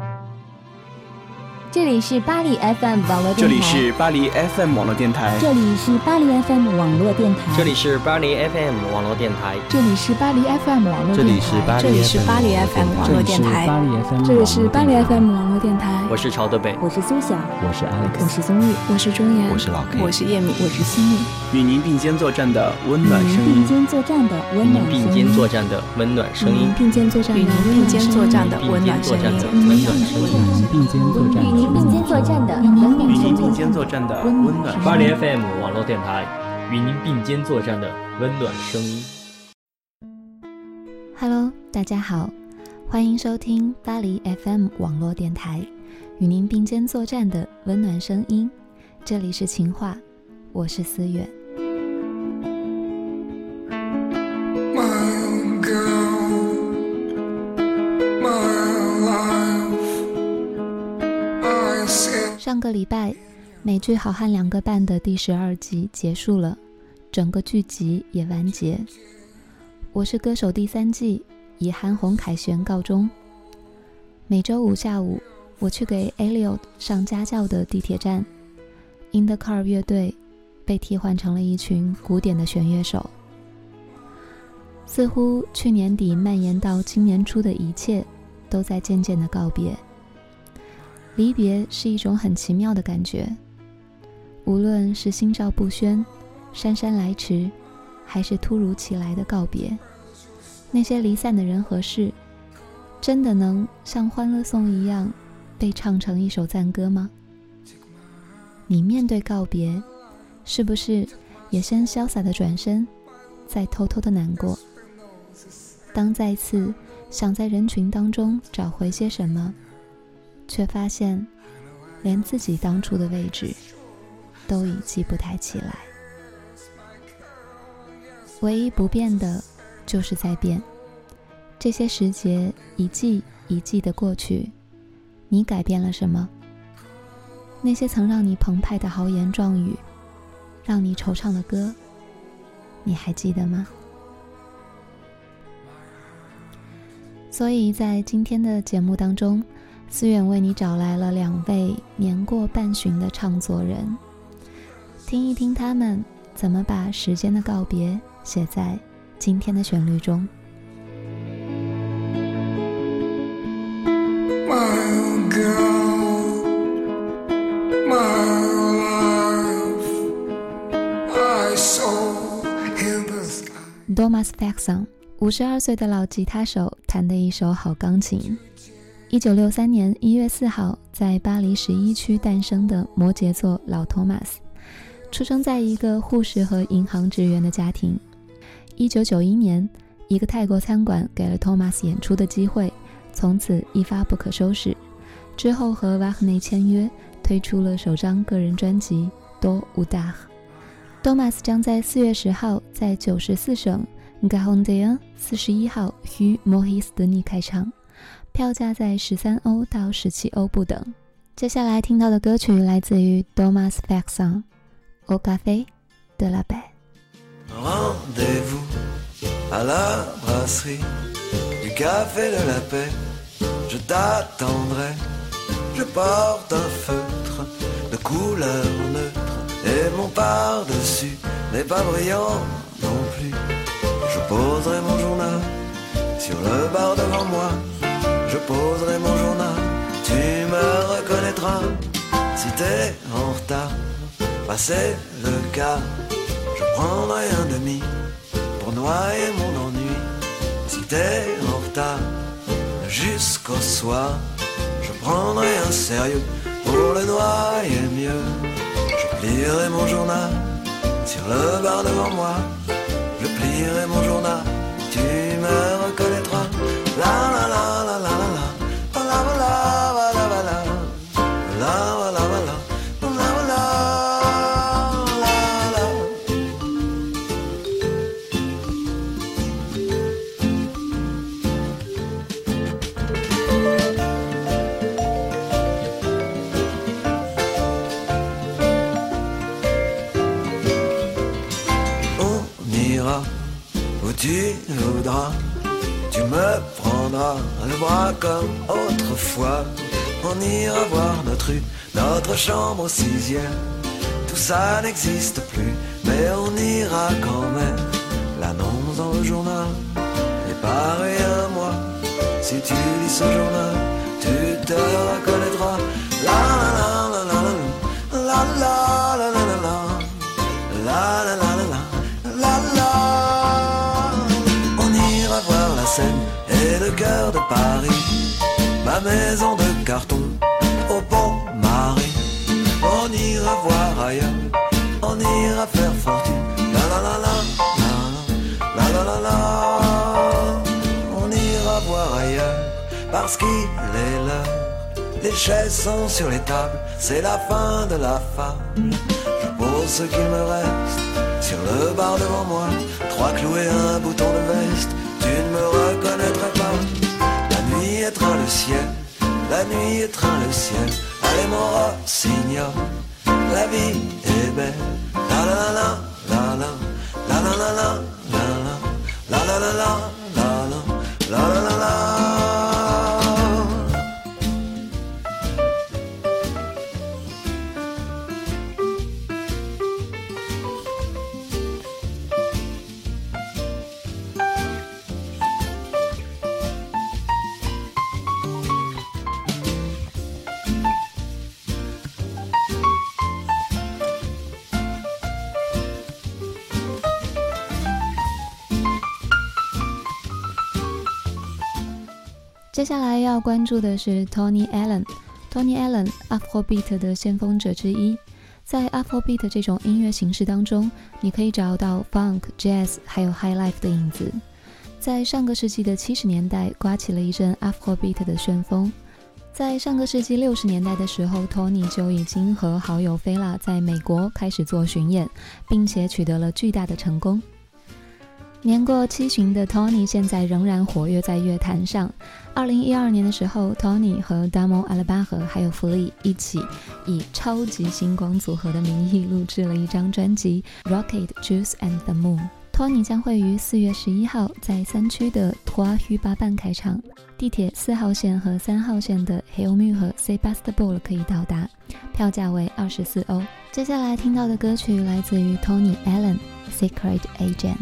Thank you. 这里是巴黎 FM 网络电台。这里是巴黎 FM 网络电台。这里是巴黎 FM 网络电台。这里是巴黎 FM 网络电台。这里是巴黎 FM 网络电台。这里是巴黎 FM 网络电台。这里是巴黎 FM 网络电台。我是朝德北，我是苏晓，我是 Alex，我是宗玉，我是钟岩，我是老 K，我是叶敏，我是西米。与您并肩作战的温暖声音。并肩作战的温暖声音。并肩作战的温暖声音。并肩作战的并肩作战的温暖声音。并肩作战。与您并肩作战的。与您并肩作战的温暖。巴黎 FM 网络电台，与您并肩作战的温暖声音。Hello，大家好，欢迎收听巴黎 FM 网络电台，与您并肩作战的温暖声音。这里是情话，我是思远。个礼拜，美剧《好汉两个半》的第十二集结束了，整个剧集也完结。《我是歌手》第三季以韩红凯旋告终。每周五下午，我去给 Elliot 上家教的地铁站，In the Car 乐队被替换成了一群古典的弦乐手。似乎去年底蔓延到今年初的一切，都在渐渐的告别。离别是一种很奇妙的感觉，无论是心照不宣、姗姗来迟，还是突如其来的告别，那些离散的人和事，真的能像《欢乐颂》一样被唱成一首赞歌吗？你面对告别，是不是也先潇洒的转身，再偷偷的难过？当再次想在人群当中找回些什么？却发现，连自己当初的位置都已记不太起来。唯一不变的，就是在变。这些时节一季一季的过去，你改变了什么？那些曾让你澎湃的豪言壮语，让你惆怅的歌，你还记得吗？所以在今天的节目当中。思远为你找来了两位年过半旬的唱作人，听一听他们怎么把时间的告别写在今天的旋律中。Thomas Faxon，五十二岁的老吉他手，弹的一手好钢琴。一九六三年一月四号，在巴黎十一区诞生的摩羯座老托马斯，出生在一个护士和银行职员的家庭。一九九一年，一个泰国餐馆给了托马斯演出的机会，从此一发不可收拾。之后和瓦赫内签约，推出了首张个人专辑《多乌达》。托马斯将在四月十号在九十四省 g a h o n d e a 四十一号与莫希斯德尼开唱。票价在十三欧到十七欧不等。接下来听到的歌曲来自于 Thomas Faxon，《Au café de la paix》。Rendez-vous à la brasserie du café de la paix. Je t'attendrai. Je porte un feutre de couleur neutre et mon par-dessus n'est pas brillant non plus. Je poserai mon journal sur le bar devant moi je poserai mon journal, tu me reconnaîtras. Si t'es en retard, passer le cas, je prendrai un demi pour noyer mon ennui. Si t'es en retard, jusqu'au soir, je prendrai un sérieux pour le noyer mieux. Je plierai mon journal sur le bar devant moi. Je plierai mon journal, tu me reconnaîtras. La le bras comme autrefois. On ira voir notre rue, notre chambre au sixième. Tout ça n'existe plus, mais on ira quand même. L'annonce dans le journal est pareil à moi. Si tu lis ce journal, tu te reconnaîtras. Paris, ma maison de carton au Pont Marie, On ira voir ailleurs, on ira faire fortune. La la la la, la la la la, la. on ira voir ailleurs parce qu'il est l'heure. Les chaises sont sur les tables, c'est la fin de la fable. Je pose ce qu'il me reste sur le bar devant moi, trois clous et un bouton de veste la nuit étreint le ciel. Allez mon rossignol, la vie est belle. La la la la la la la la la la la la la la la la la la 接下来要关注的是 Tony Allen。Tony Allen，Afrobeat 的先锋者之一。在 Afrobeat 这种音乐形式当中，你可以找到 Funk、Jazz 还有 High Life 的影子。在上个世纪的七十年代，刮起了一阵 Afrobeat 的旋风。在上个世纪六十年代的时候，Tony 就已经和好友 Fela 在美国开始做巡演，并且取得了巨大的成功。年过七旬的 Tony 现在仍然活跃在乐坛上。二零一二年的时候，Tony 和 Damo Alaba 还有弗利一起以超级星光组合的名义录制了一张专辑《Rocket Juice and the Moon》。Tony 将会于四月十一号在三区的托阿휴巴办开场，地铁四号线和三号线的 Hillmu 和 Sebastopol 可以到达，票价为二十四欧。接下来听到的歌曲来自于 Tony Allen，《Secret Agent》。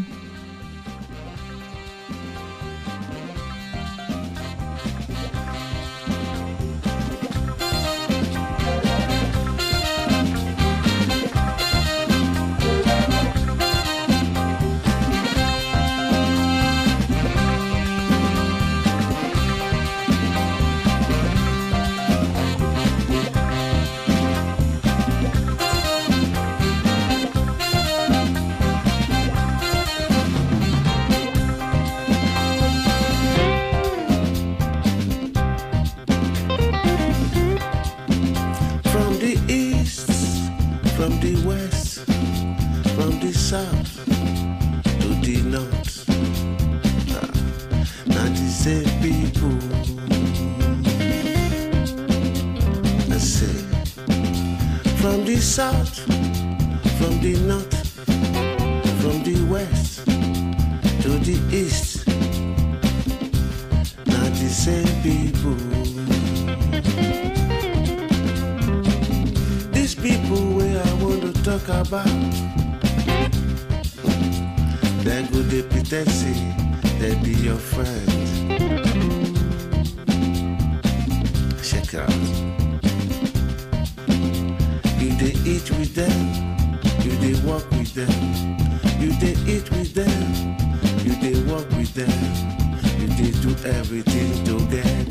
south, from the north, from the west to the east. Not the same people. These people where I want to talk about, they go they pretend say they be your friends. Check out. them. You did eat with them. You did work with them. You did do everything together.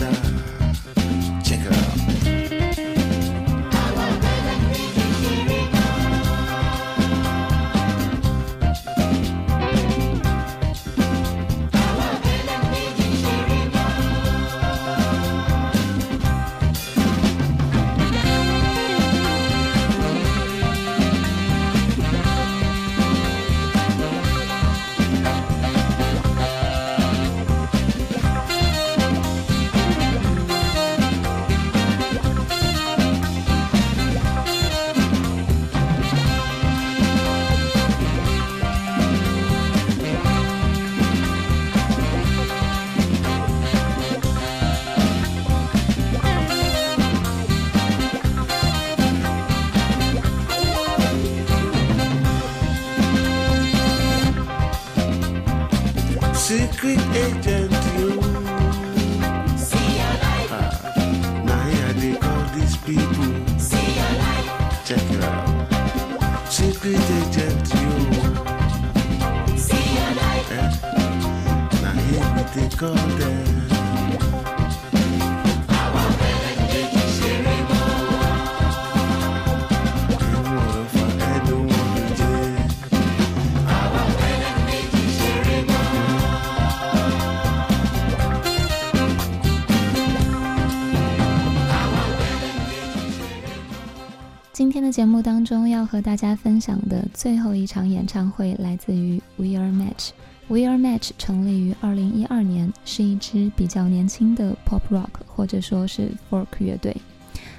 今天的节目当中要和大家分享的最后一场演唱会来自于 We Are Match。We Are Match 成立于2012年，是一支比较年轻的 pop rock 或者说是 folk 乐队。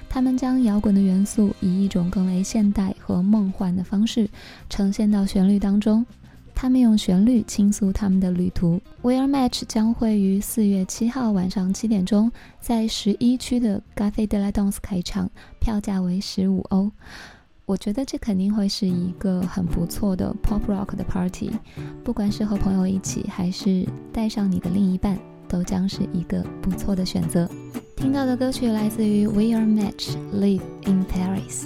他们将摇滚的元素以一种更为现代和梦幻的方式呈现到旋律当中。他们用旋律倾诉他们的旅途。We Are Match 将会于四月七号晚上七点钟在十一区的 Cafe de la Danse 开场，票价为十五欧。我觉得这肯定会是一个很不错的 pop rock 的 party，不管是和朋友一起，还是带上你的另一半，都将是一个不错的选择。听到的歌曲来自于 We Are Match，《Live in Paris》。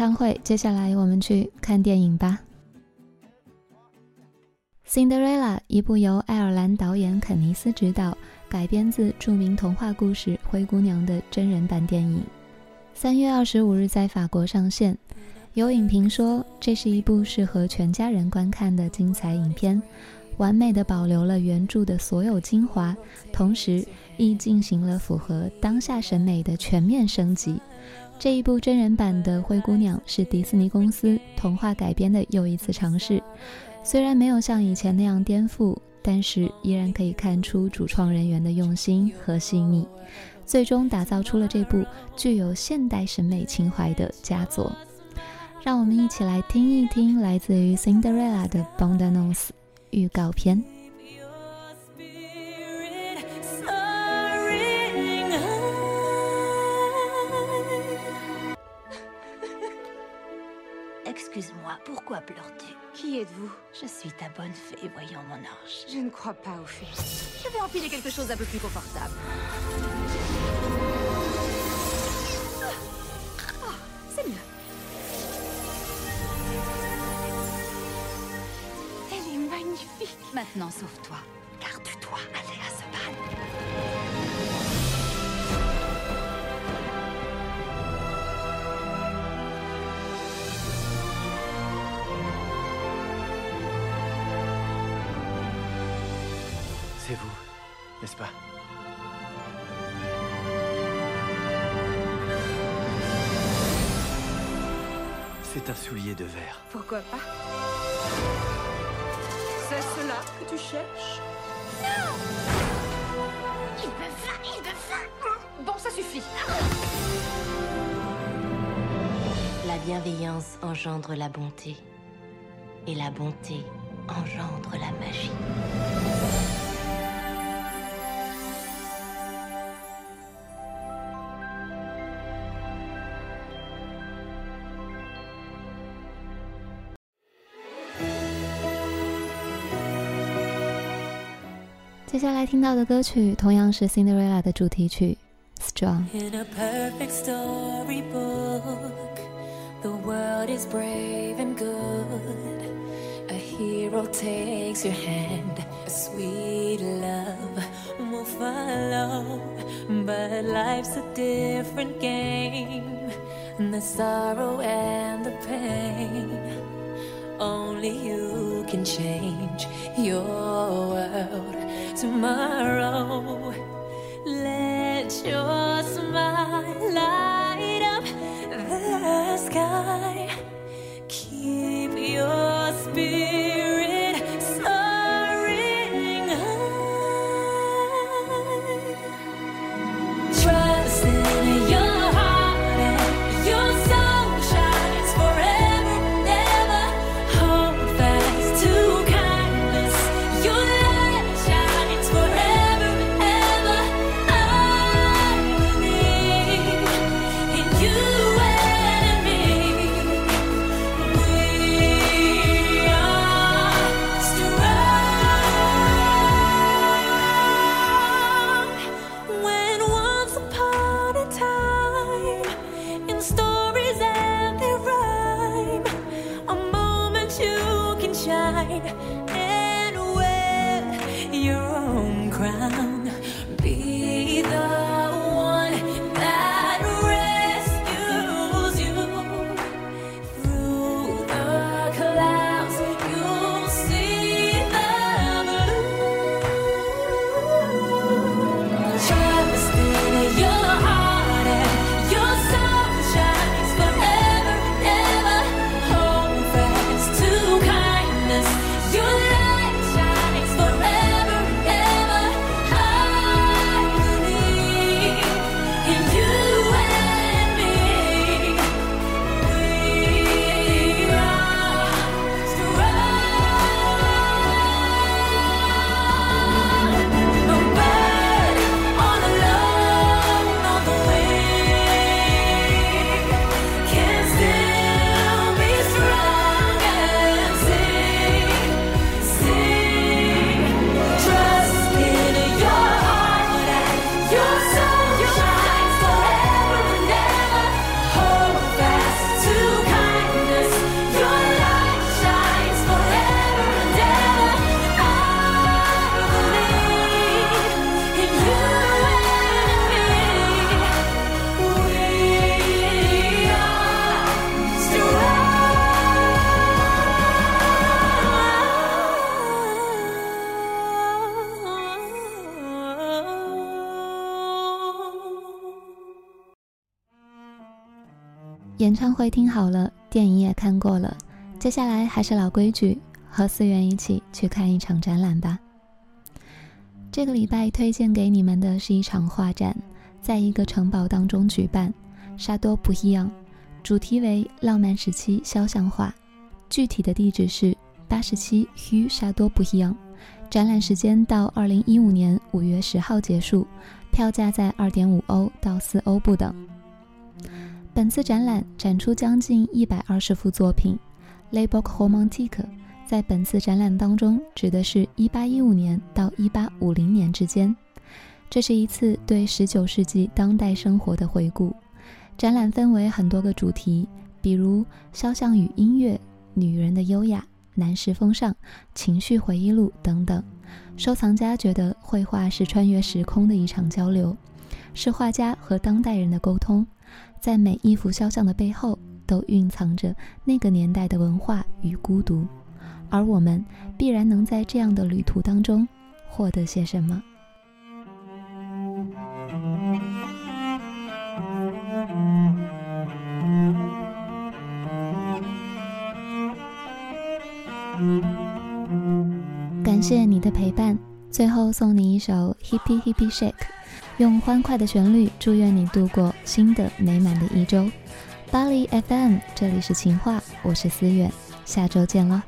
唱会，接下来我们去看电影吧。《Cinderella》一部由爱尔兰导演肯尼斯执导、改编自著名童话故事《灰姑娘》的真人版电影，三月二十五日在法国上线。有影评说，这是一部适合全家人观看的精彩影片，完美的保留了原著的所有精华，同时亦进行了符合当下审美的全面升级。这一部真人版的《灰姑娘》是迪士尼公司童话改编的又一次尝试。虽然没有像以前那样颠覆，但是依然可以看出主创人员的用心和细腻，最终打造出了这部具有现代审美情怀的佳作。让我们一起来听一听来自于《Cinderella》的《Bondanos》预告片。Excuse-moi, pourquoi pleures-tu Qui êtes-vous Je suis ta bonne fée, voyons mon ange. Je ne crois pas aux fées. Je vais empiler quelque chose d'un peu plus confortable. Oh, c'est mieux. Elle est magnifique. Maintenant, sauve-toi. Pourquoi pas C'est cela que tu cherches Non Il me va, il me va Bon, ça suffit. La bienveillance engendre la bonté. Et la bonté engendre la magie. “接下来听到的歌曲同样是《Cinderella》的主题曲《Strong》。 In a perfect storybook, the world is brave and good. A hero takes your hand, a sweet love will follow. But life's a different game, and the sorrow and the pain. Only you can change your world tomorrow. Let your smile light up the sky. 演唱会听好了，电影也看过了，接下来还是老规矩，和思源一起去看一场展览吧。这个礼拜推荐给你们的是一场画展，在一个城堡当中举办，沙多不一样，主题为浪漫时期肖像画，具体的地址是八十七 Hu 沙多不一样。展览时间到二零一五年五月十号结束，票价在二点五欧到四欧不等。本次展览展出将近一百二十幅作品 l a b o k Romantique 在本次展览当中指的是一八一五年到一八五零年之间。这是一次对十九世纪当代生活的回顾。展览分为很多个主题，比如肖像与音乐、女人的优雅、男士风尚、情绪回忆录等等。收藏家觉得绘画是穿越时空的一场交流，是画家和当代人的沟通。在每一幅肖像的背后，都蕴藏着那个年代的文化与孤独，而我们必然能在这样的旅途当中获得些什么。感谢你的陪伴，最后送你一首 Hippie Hippie Shake。用欢快的旋律，祝愿你度过新的美满的一周。巴黎 FM，这里是情话，我是思远，下周见了。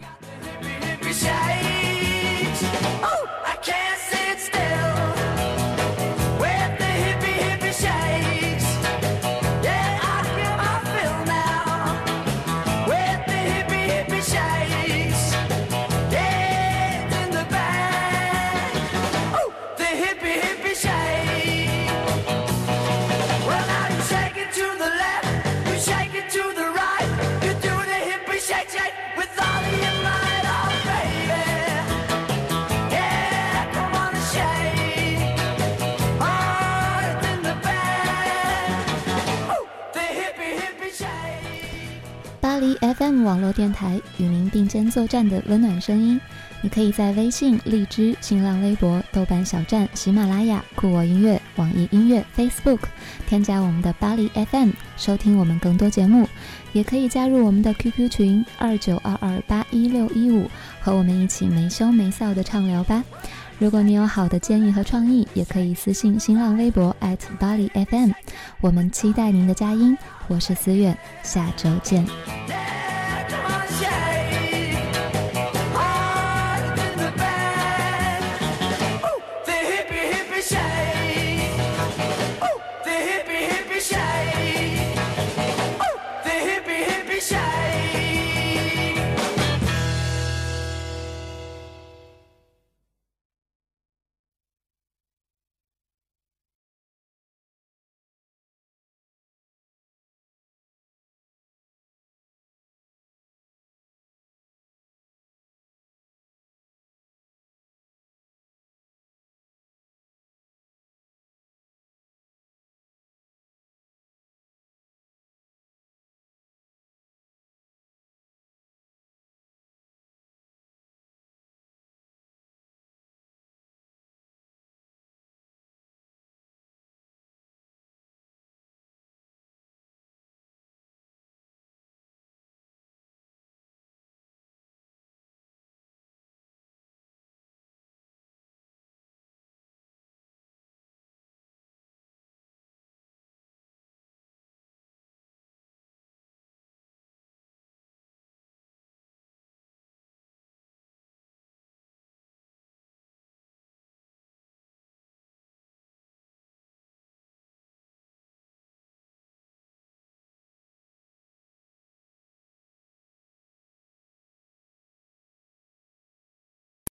黎 FM 网络电台与您并肩作战的温暖声音，你可以在微信、荔枝、新浪微博、豆瓣小站、喜马拉雅、酷我音乐、网易音乐、Facebook 添加我们的巴黎 FM 收听我们更多节目，也可以加入我们的 QQ 群二九二二八一六一五，和我们一起没羞没臊的畅聊吧。如果你有好的建议和创意，也可以私信新浪微博 @BodyFM，我们期待您的佳音。我是思远，下周见。